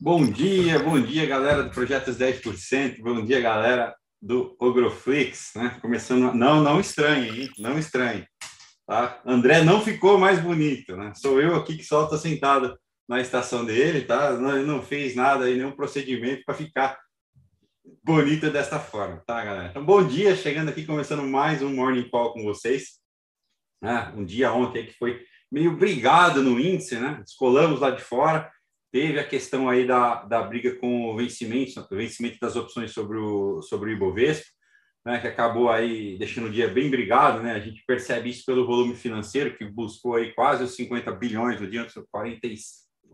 Bom dia, bom dia, galera do Projetos 10%, bom dia, galera do Ogroflix, né? Começando, não, não estranhe, hein? Não estranhe, tá? André não ficou mais bonito, né? Sou eu aqui que só estou sentado na estação dele, tá? Não, não fez nada aí, nenhum procedimento para ficar bonito desta forma, tá, galera? Então, bom dia, chegando aqui, começando mais um Morning Call com vocês. Ah, um dia ontem que foi meio brigado no índice, né? Descolamos lá de fora, Teve a questão aí da, da briga com o vencimento, o vencimento das opções sobre o, sobre o Ibovespa, né, que acabou aí deixando o dia bem brigado, né? A gente percebe isso pelo volume financeiro, que buscou aí quase os 50 bilhões no dia, 40,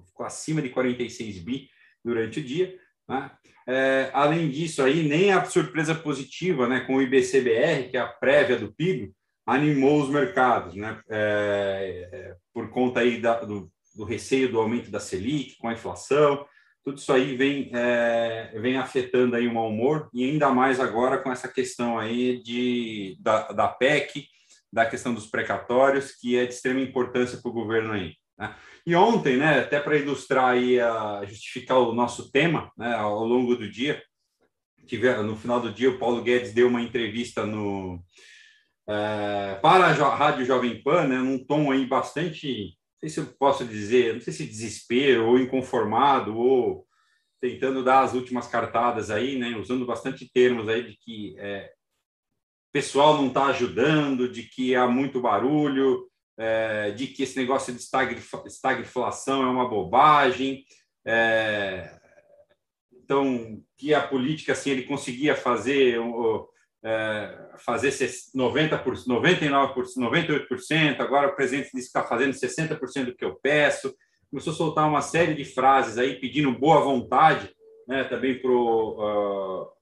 ficou acima de 46 bi durante o dia. Né? É, além disso, aí, nem a surpresa positiva né, com o IBCBR, que é a prévia do PIB, animou os mercados, né? É, é, por conta aí da, do, do receio do aumento da Selic, com a inflação, tudo isso aí vem, é, vem afetando aí o mau humor, e ainda mais agora com essa questão aí de, da, da PEC, da questão dos precatórios, que é de extrema importância para o governo aí. Né? E ontem, né, até para ilustrar aí, a, justificar o nosso tema, né, ao longo do dia, tive, no final do dia, o Paulo Guedes deu uma entrevista no, é, para a Rádio Jovem Pan, né, num tom aí bastante sei se eu posso dizer, não sei se desespero ou inconformado ou tentando dar as últimas cartadas aí, né, usando bastante termos aí de que é, pessoal não está ajudando, de que há muito barulho, é, de que esse negócio de estagflação é uma bobagem, é, então que a política assim ele conseguia fazer é, fazer 90%, 99%, 98%, agora o presidente disse que está fazendo 60% do que eu peço. Começou a soltar uma série de frases aí pedindo boa vontade né, também para o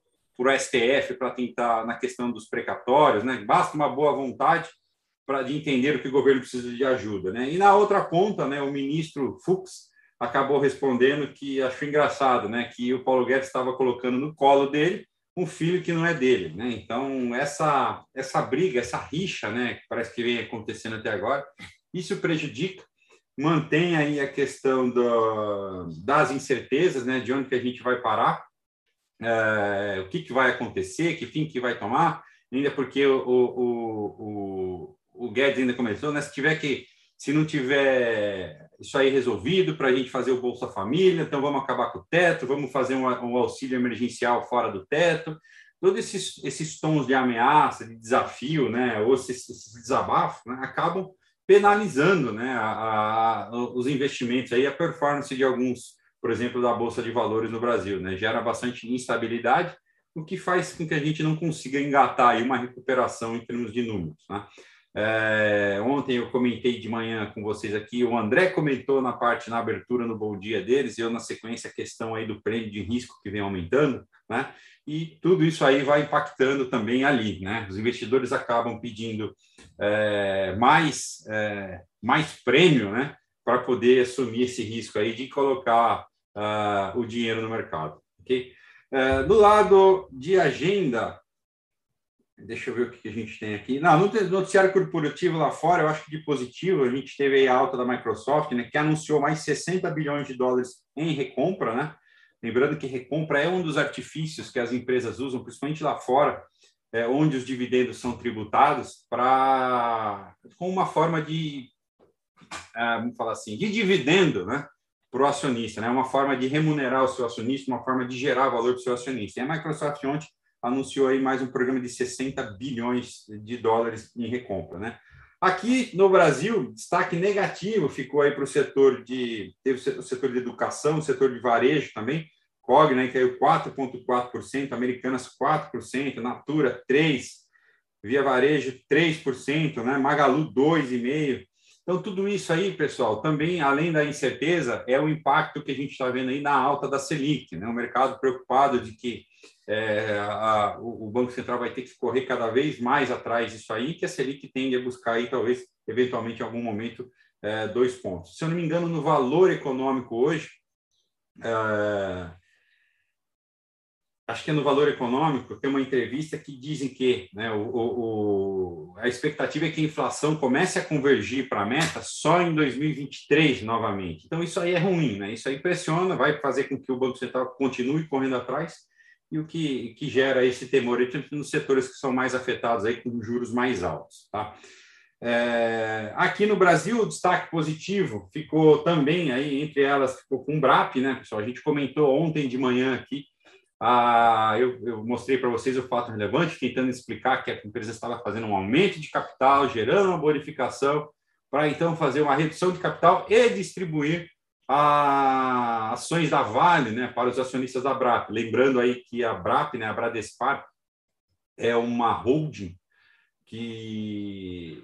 STF para tentar na questão dos precatórios. Né? Basta uma boa vontade para de entender o que o governo precisa de ajuda. Né? E na outra ponta, né, o ministro Fux acabou respondendo que achou engraçado, né, que o Paulo Guedes estava colocando no colo dele um filho que não é dele, né? Então essa essa briga, essa rixa, né, que parece que vem acontecendo até agora, isso prejudica, mantém aí a questão do, das incertezas, né, de onde que a gente vai parar, é, o que que vai acontecer, que fim que vai tomar, ainda porque o, o, o, o Guedes ainda começou, né? Se tiver que se não tiver isso aí resolvido para a gente fazer o Bolsa Família, então vamos acabar com o teto, vamos fazer um, um auxílio emergencial fora do teto. Todos esses, esses tons de ameaça, de desafio, né, ou esses, esses desabafos, né, acabam penalizando né, a, a, os investimentos, aí, a performance de alguns, por exemplo, da Bolsa de Valores no Brasil. Né, gera bastante instabilidade, o que faz com que a gente não consiga engatar aí uma recuperação em termos de números. Né? É, ontem eu comentei de manhã com vocês aqui, o André comentou na parte, na abertura, no bom dia deles, eu na sequência a questão aí do prêmio de risco que vem aumentando, né? E tudo isso aí vai impactando também ali, né? Os investidores acabam pedindo é, mais, é, mais prêmio, né? Para poder assumir esse risco aí de colocar uh, o dinheiro no mercado, ok? Uh, do lado de agenda, Deixa eu ver o que a gente tem aqui. Não, no noticiário corporativo lá fora, eu acho que de positivo, a gente teve a alta da Microsoft, né, que anunciou mais 60 bilhões de dólares em recompra, né? Lembrando que recompra é um dos artifícios que as empresas usam, principalmente lá fora, é, onde os dividendos são tributados, para com uma forma de, é, vamos falar assim, de dividendo, né? Para o acionista, né? Uma forma de remunerar o seu acionista, uma forma de gerar valor para o seu acionista. E a Microsoft ontem anunciou aí mais um programa de 60 bilhões de dólares em recompra, né? Aqui no Brasil, destaque negativo ficou aí para o setor de teve o setor de educação, o setor de varejo também, COG, né, caiu 4.4%, Americanas 4%, Natura 3, Via Varejo 3%, né, Magalu 2,5%. Então, tudo isso aí, pessoal, também, além da incerteza, é o impacto que a gente está vendo aí na alta da Selic, né? O mercado preocupado de que é, a, o Banco Central vai ter que correr cada vez mais atrás disso aí, que a Selic tende a buscar aí, talvez, eventualmente, em algum momento, é, dois pontos. Se eu não me engano, no valor econômico hoje, é, acho que é no Valor Econômico, tem uma entrevista que dizem que né, o, o, a expectativa é que a inflação comece a convergir para a meta só em 2023 novamente. Então, isso aí é ruim, né? isso aí pressiona, vai fazer com que o Banco Central continue correndo atrás e o que, que gera esse temor nos setores que são mais afetados aí com juros mais altos. Tá? É, aqui no Brasil, o destaque positivo ficou também aí, entre elas, ficou com o BRAP, né, pessoal? A gente comentou ontem de manhã aqui, ah, eu, eu mostrei para vocês o fato relevante, tentando explicar que a empresa estava fazendo um aumento de capital, gerando uma bonificação, para então fazer uma redução de capital e distribuir a ações da Vale né, para os acionistas da BRAP. Lembrando aí que a BRAP, né, a Bradespar, é uma holding que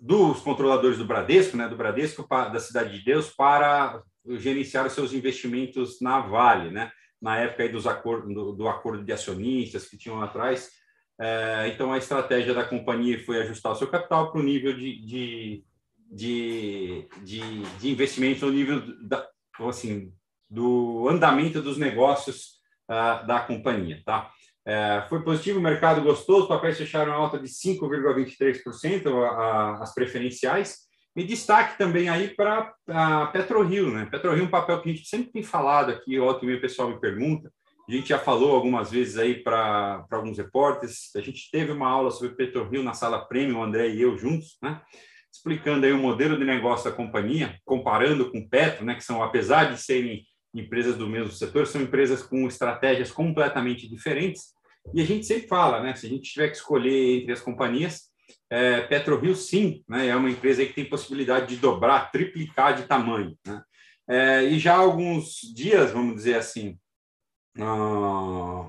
dos controladores do Bradesco, né, do Bradesco da Cidade de Deus, para gerenciar os seus investimentos na Vale, né, na época aí dos acordo, do, do acordo de acionistas que tinham atrás. É, então, a estratégia da companhia foi ajustar o seu capital para o nível de, de de, de, de investimento no nível da, assim, do andamento dos negócios uh, da companhia. Tá? É, foi positivo, o mercado gostou, os papéis fecharam alta de 5,23%, as preferenciais, e destaque também aí para a PetroRio. Né? PetroRio é um papel que a gente sempre tem falado aqui, ontem o pessoal me pergunta, a gente já falou algumas vezes aí para alguns repórteres, a gente teve uma aula sobre PetroRio na sala Premium, o André e eu juntos, né? Explicando aí o modelo de negócio da companhia, comparando com Petro, né, que são, apesar de serem empresas do mesmo setor, são empresas com estratégias completamente diferentes. E a gente sempre fala, né, se a gente tiver que escolher entre as companhias, é, PetroRio, sim, né, é uma empresa que tem possibilidade de dobrar, triplicar de tamanho. Né? É, e já há alguns dias, vamos dizer assim, uh,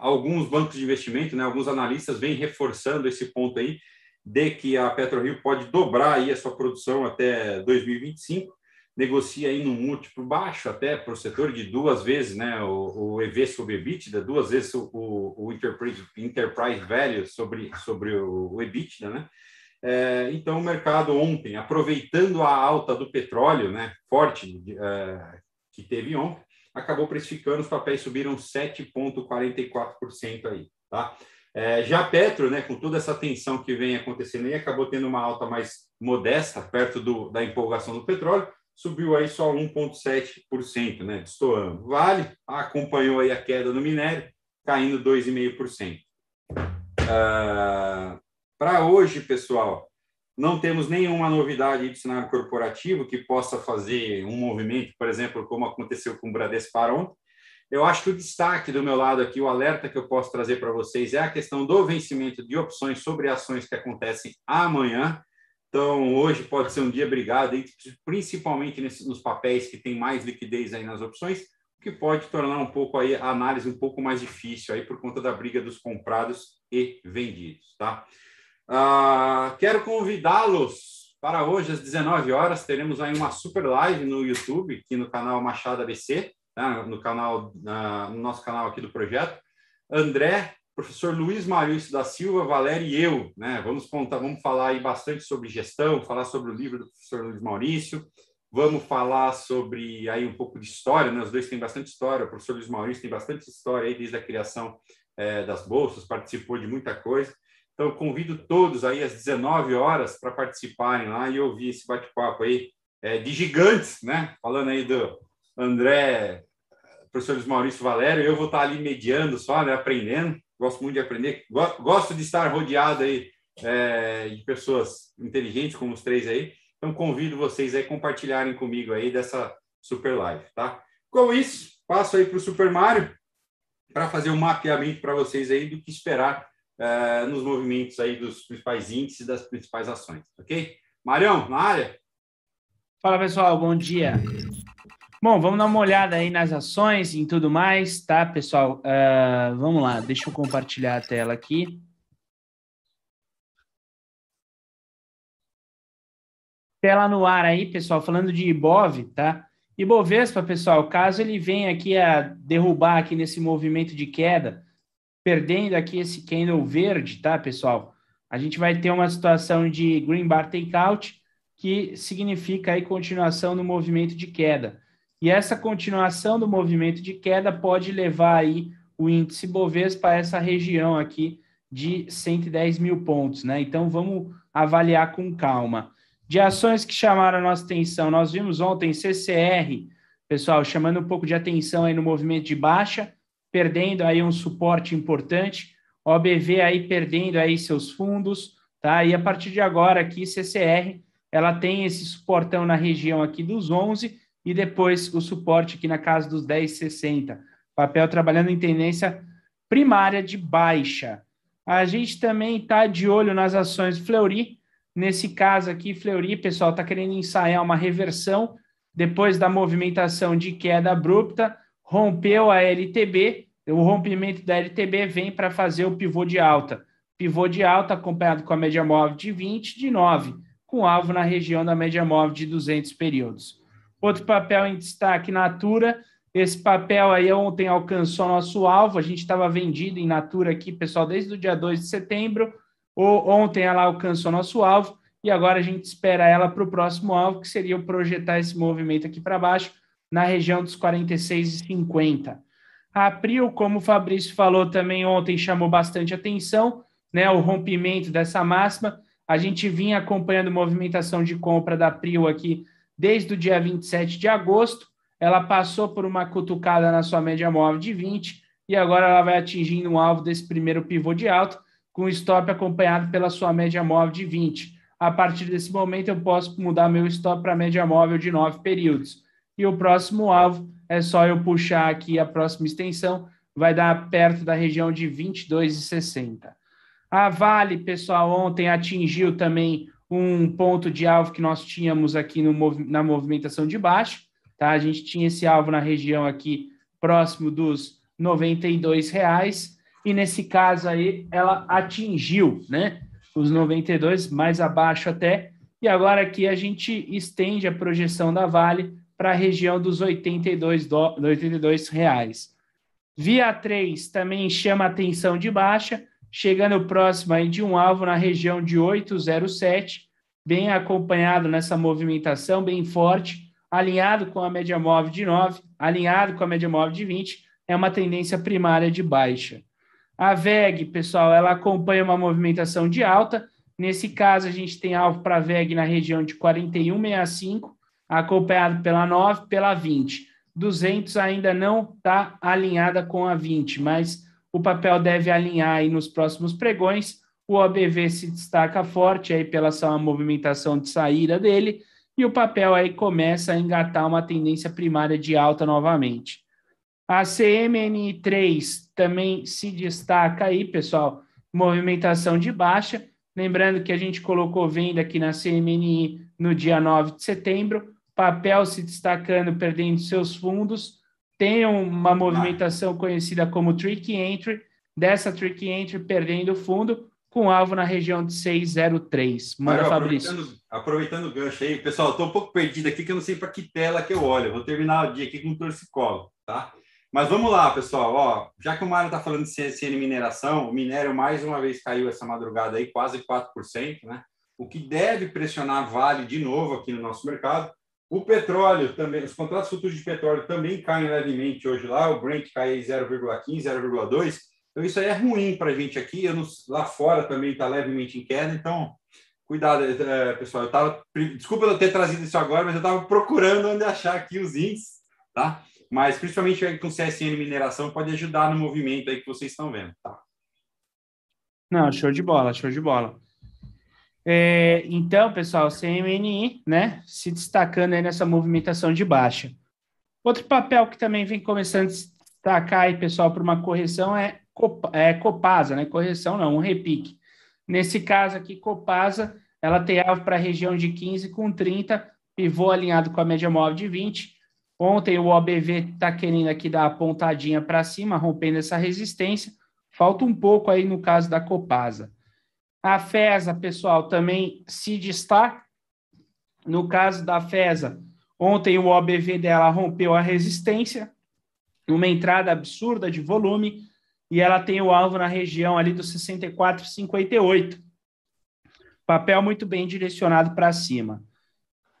alguns bancos de investimento, né, alguns analistas vêm reforçando esse ponto aí, de que a PetroRio pode dobrar aí a sua produção até 2025, negocia aí num múltiplo baixo até para o setor de duas vezes, né, o, o EV sobre EBITDA, duas vezes o, o Enterprise, Enterprise Value sobre, sobre o, o EBITDA, né? É, então, o mercado ontem, aproveitando a alta do petróleo, né, forte, é, que teve ontem, acabou precificando, os papéis subiram 7,44% aí, tá? É, já a Petro, né, com toda essa tensão que vem acontecendo aí, acabou tendo uma alta mais modesta, perto do, da empolgação do petróleo, subiu aí só 1,7%, né, destoando. Vale acompanhou aí a queda no minério, caindo 2,5%. Ah, Para hoje, pessoal, não temos nenhuma novidade do cenário corporativo que possa fazer um movimento, por exemplo, como aconteceu com o Bradespar ontem, eu acho que o destaque do meu lado aqui, o alerta que eu posso trazer para vocês é a questão do vencimento de opções sobre ações que acontecem amanhã. Então, hoje pode ser um dia brigado, principalmente nos papéis que tem mais liquidez aí nas opções, que pode tornar um pouco aí a análise um pouco mais difícil aí por conta da briga dos comprados e vendidos, tá? Ah, quero convidá-los para hoje às 19 horas teremos aí uma super live no YouTube aqui no canal Machado ABC né, no canal, na, no nosso canal aqui do projeto. André, professor Luiz Maurício da Silva, Valério e eu, né? Vamos contar, vamos falar aí bastante sobre gestão, falar sobre o livro do professor Luiz Maurício, vamos falar sobre aí um pouco de história, né? Os dois têm bastante história, o professor Luiz Maurício tem bastante história aí desde a criação é, das bolsas, participou de muita coisa. Então, convido todos aí às 19 horas para participarem lá e ouvir esse bate-papo aí é, de gigantes, né? Falando aí do André, professor Luiz Maurício Valério, eu vou estar ali mediando só, né, aprendendo. Gosto muito de aprender, gosto de estar rodeado aí é, de pessoas inteligentes como os três aí. Então convido vocês aí a compartilharem comigo aí dessa super live, tá? Com isso, passo aí para o Super Mário para fazer um mapeamento para vocês aí do que esperar é, nos movimentos aí dos principais índices das principais ações, ok? Marião, na área? Fala pessoal, bom dia. Bom, vamos dar uma olhada aí nas ações e tudo mais, tá, pessoal? Uh, vamos lá, deixa eu compartilhar a tela aqui. Tela no ar aí, pessoal, falando de Ibov, tá? Ibovespa, pessoal, caso ele venha aqui a derrubar aqui nesse movimento de queda, perdendo aqui esse candle verde, tá, pessoal? A gente vai ter uma situação de green bar takeout, que significa aí continuação do movimento de queda. E essa continuação do movimento de queda pode levar aí o índice Bovespa essa região aqui de 110 mil pontos, né? Então vamos avaliar com calma. De ações que chamaram a nossa atenção, nós vimos ontem CCR, pessoal, chamando um pouco de atenção aí no movimento de baixa, perdendo aí um suporte importante, OBV aí perdendo aí seus fundos, tá? E a partir de agora aqui, CCR, ela tem esse suportão na região aqui dos 11 e depois o suporte aqui na casa dos 10,60. Papel trabalhando em tendência primária de baixa. A gente também está de olho nas ações Fleury. Nesse caso aqui, Fleury, pessoal, está querendo ensaiar uma reversão depois da movimentação de queda abrupta, rompeu a LTB, o rompimento da LTB vem para fazer o pivô de alta. Pivô de alta acompanhado com a média móvel de 20, de 9, com alvo na região da média móvel de 200 períodos. Outro papel em destaque, Natura. Esse papel aí ontem alcançou nosso alvo. A gente estava vendido em Natura aqui, pessoal, desde o dia 2 de setembro. Ou ontem ela alcançou nosso alvo e agora a gente espera ela para o próximo alvo, que seria o projetar esse movimento aqui para baixo, na região dos 46,50. A Prio, como o Fabrício falou também ontem, chamou bastante atenção, né? O rompimento dessa máxima. A gente vinha acompanhando movimentação de compra da Prio aqui desde o dia 27 de agosto. Ela passou por uma cutucada na sua média móvel de 20 e agora ela vai atingindo um alvo desse primeiro pivô de alto, com stop acompanhado pela sua média móvel de 20. A partir desse momento, eu posso mudar meu stop para média móvel de 9 períodos. E o próximo alvo é só eu puxar aqui a próxima extensão, vai dar perto da região de 22,60. A Vale, pessoal, ontem atingiu também um ponto de alvo que nós tínhamos aqui no, na movimentação de baixo, tá? A gente tinha esse alvo na região aqui próximo dos R$ reais e nesse caso aí ela atingiu, né? Os 92 mais abaixo até, e agora aqui a gente estende a projeção da Vale para a região dos 82, do, 82 reais. Via 3 também chama atenção de baixa, chegando próximo aí de um alvo na região de 807, bem acompanhado nessa movimentação, bem forte, alinhado com a média móvel de 9, alinhado com a média móvel de 20, é uma tendência primária de baixa. A VEG, pessoal, ela acompanha uma movimentação de alta. Nesse caso, a gente tem alvo para a VEG na região de 41,65 acompanhado pela 9, pela 20. 200 ainda não está alinhada com a 20, mas o papel deve alinhar aí nos próximos pregões. O OBV se destaca forte aí pela sua movimentação de saída dele e o papel aí começa a engatar uma tendência primária de alta novamente. A CMN3 também se destaca aí, pessoal, movimentação de baixa. Lembrando que a gente colocou venda aqui na CMNI no dia 9 de setembro papel se destacando, perdendo seus fundos, tem uma movimentação conhecida como trick entry, dessa trick entry perdendo fundo, com alvo na região de 603. Manda, Fabrício. Aproveitando, aproveitando o gancho aí, pessoal, estou um pouco perdido aqui, que eu não sei para que tela que eu olho. vou terminar o dia aqui com um torcicolo, tá? Mas vamos lá, pessoal. Ó, já que o Mário está falando de CSN mineração, o minério mais uma vez caiu essa madrugada aí, quase 4%, né? O que deve pressionar Vale de novo aqui no nosso mercado. O petróleo também, os contratos futuros de petróleo também caem levemente hoje lá, o Brent cai 0,15, 0,2. Então, isso aí é ruim para a gente aqui. Não, lá fora também está levemente em queda, então cuidado, é, pessoal. Eu tava, desculpa eu ter trazido isso agora, mas eu estava procurando onde achar aqui os índices, tá? Mas principalmente com CSN mineração pode ajudar no movimento aí que vocês estão vendo, tá? Não, show de bola, show de bola. É, então, pessoal, CMNI, né, se destacando aí nessa movimentação de baixa. Outro papel que também vem começando a destacar aí, pessoal, para uma correção é, é Copasa, né? Correção não, um repique. Nesse caso aqui, Copasa, ela tem alvo para a região de 15 com 30, pivô alinhado com a média móvel de 20. Ontem o OBV está querendo aqui dar a pontadinha para cima, rompendo essa resistência. Falta um pouco aí no caso da Copasa. A FESA, pessoal, também se destaca. No caso da FESA, ontem o OBV dela rompeu a resistência, uma entrada absurda de volume, e ela tem o alvo na região ali dos 64,58. Papel muito bem direcionado para cima.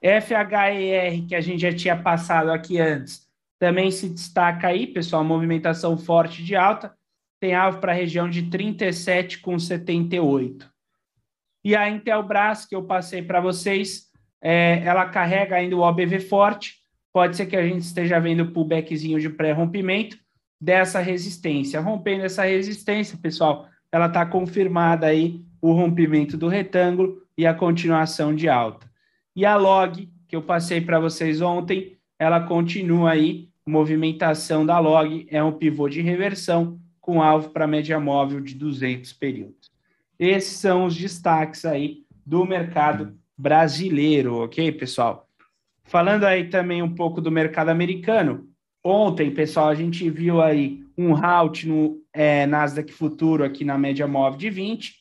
FHER, que a gente já tinha passado aqui antes, também se destaca aí, pessoal, movimentação forte de alta, tem alvo para a região de 37,78. E a Intelbras, que eu passei para vocês, é, ela carrega ainda o OBV forte, pode ser que a gente esteja vendo o pullbackzinho de pré-rompimento dessa resistência. Rompendo essa resistência, pessoal, ela está confirmada aí o rompimento do retângulo e a continuação de alta. E a log, que eu passei para vocês ontem, ela continua aí, movimentação da log é um pivô de reversão com alvo para média móvel de 200 períodos. Esses são os destaques aí do mercado brasileiro, ok, pessoal? Falando aí também um pouco do mercado americano, ontem, pessoal, a gente viu aí um halt no é, Nasdaq Futuro aqui na média móvel de 20.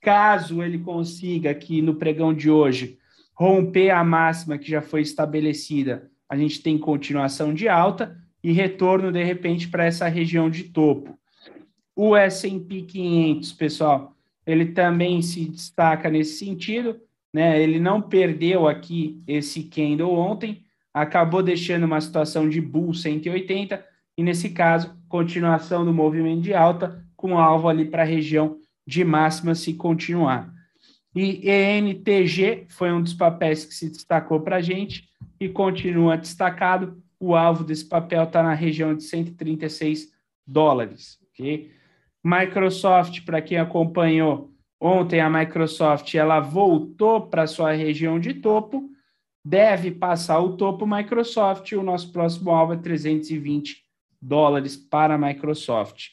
Caso ele consiga aqui no pregão de hoje romper a máxima que já foi estabelecida, a gente tem continuação de alta e retorno de repente para essa região de topo. O S&P 500, pessoal, ele também se destaca nesse sentido, né? Ele não perdeu aqui esse candle ontem, acabou deixando uma situação de bull 180 e nesse caso, continuação do movimento de alta com alvo ali para a região de máxima se continuar. E ENTG foi um dos papéis que se destacou para a gente e continua destacado. O alvo desse papel está na região de 136 dólares. Okay? Microsoft, para quem acompanhou ontem, a Microsoft ela voltou para sua região de topo, deve passar o topo Microsoft. O nosso próximo alvo é 320 dólares para a Microsoft.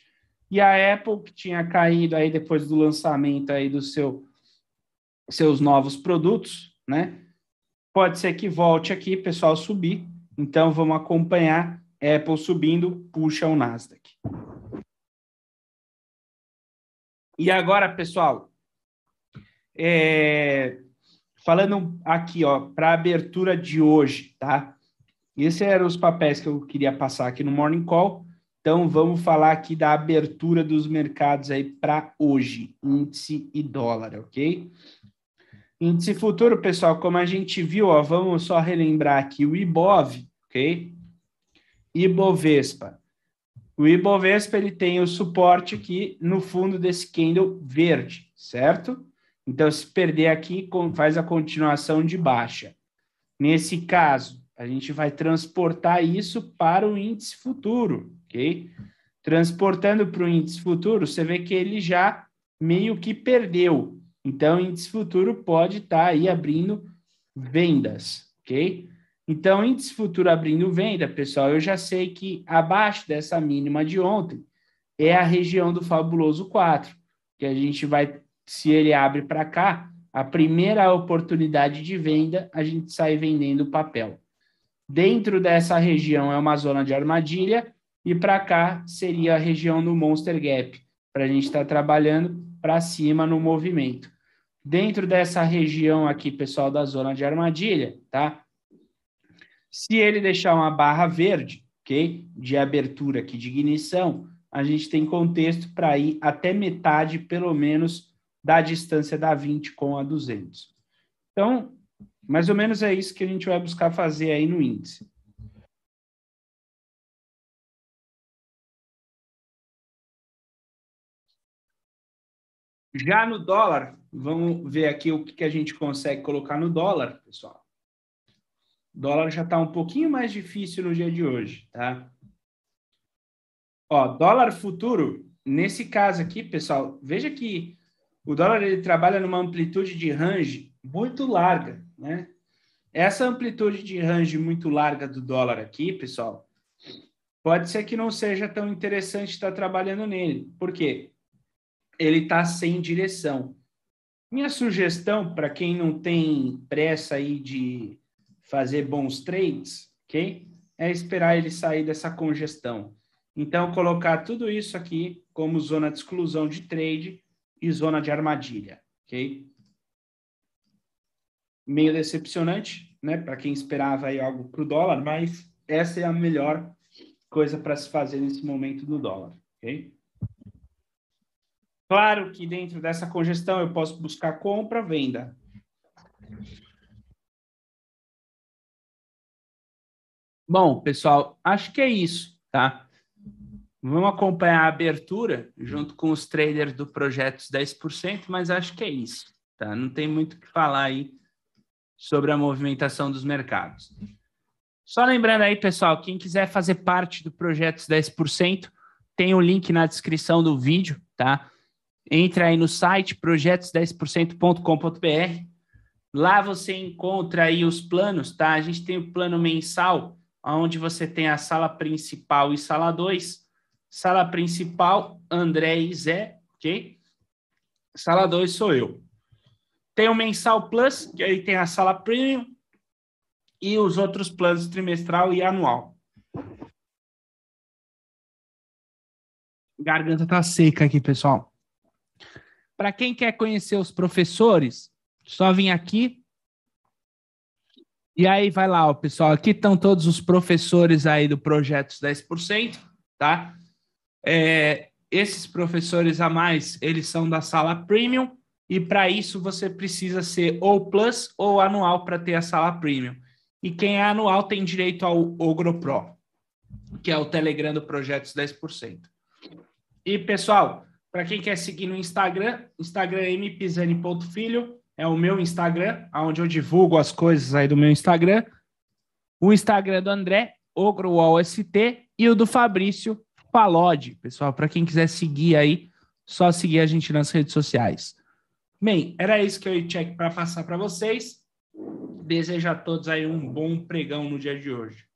E a Apple, que tinha caído aí depois do lançamento aí do seu seus novos produtos, né? Pode ser que volte aqui, pessoal, subir. Então vamos acompanhar Apple subindo, puxa o Nasdaq. E agora, pessoal, é, falando aqui, ó, para a abertura de hoje, tá? Esses eram os papéis que eu queria passar aqui no Morning Call. Então, vamos falar aqui da abertura dos mercados aí para hoje, índice e dólar, ok? Índice futuro, pessoal, como a gente viu, ó, vamos só relembrar aqui o IBOV, ok? Ibovespa. O Ibovespa ele tem o suporte aqui no fundo desse candle verde, certo? Então, se perder aqui, faz a continuação de baixa. Nesse caso, a gente vai transportar isso para o índice futuro, ok? Transportando para o índice futuro, você vê que ele já meio que perdeu. Então, o índice futuro pode estar tá aí abrindo vendas, ok? Então, índice futuro abrindo venda, pessoal, eu já sei que abaixo dessa mínima de ontem é a região do fabuloso 4, que a gente vai, se ele abre para cá, a primeira oportunidade de venda, a gente sai vendendo papel. Dentro dessa região é uma zona de armadilha e para cá seria a região do Monster Gap, para a gente estar tá trabalhando para cima no movimento. Dentro dessa região aqui, pessoal, da zona de armadilha, tá? Se ele deixar uma barra verde, ok? De abertura aqui, de ignição, a gente tem contexto para ir até metade, pelo menos, da distância da 20 com a 200. Então, mais ou menos é isso que a gente vai buscar fazer aí no índice. Já no dólar, vamos ver aqui o que a gente consegue colocar no dólar, pessoal. Dólar já está um pouquinho mais difícil no dia de hoje, tá? Ó, dólar futuro, nesse caso aqui, pessoal, veja que o dólar ele trabalha numa amplitude de range muito larga, né? Essa amplitude de range muito larga do dólar aqui, pessoal, pode ser que não seja tão interessante estar trabalhando nele. Por quê? Ele está sem direção. Minha sugestão para quem não tem pressa aí de fazer bons trades, ok? É esperar ele sair dessa congestão. Então, colocar tudo isso aqui como zona de exclusão de trade e zona de armadilha, ok? meio decepcionante, né, para quem esperava aí algo para o dólar, mas essa é a melhor coisa para se fazer nesse momento do dólar, ok? Claro que dentro dessa congestão eu posso buscar compra, venda. Bom, pessoal, acho que é isso, tá? Vamos acompanhar a abertura junto com os traders do Projetos 10%, mas acho que é isso, tá? Não tem muito o que falar aí sobre a movimentação dos mercados. Só lembrando aí, pessoal, quem quiser fazer parte do Projetos 10%, tem o um link na descrição do vídeo, tá? Entra aí no site projetos10%.com.br. Lá você encontra aí os planos, tá? A gente tem o plano mensal, onde você tem a sala principal e sala 2. Sala principal, André e Zé, ok? Sala 2 sou eu. Tem o mensal plus, que aí tem a sala premium, e os outros planos trimestral e anual. Garganta tá seca aqui, pessoal. Para quem quer conhecer os professores, só vim aqui. E aí vai lá, ó, pessoal. Aqui estão todos os professores aí do Projetos 10%, tá? É, esses professores a mais, eles são da sala premium, e para isso você precisa ser ou plus ou anual para ter a sala premium. E quem é anual tem direito ao Ogro Pro, que é o Telegram do Projetos 10%. E, pessoal, para quem quer seguir no Instagram, Instagram é mpisani.filho, é o meu Instagram, onde eu divulgo as coisas aí do meu Instagram. O Instagram do André, OgroUOST, e o do Fabrício, Palode. Pessoal, para quem quiser seguir aí, só seguir a gente nas redes sociais. Bem, era isso que eu tinha para passar para vocês. Desejo a todos aí um bom pregão no dia de hoje.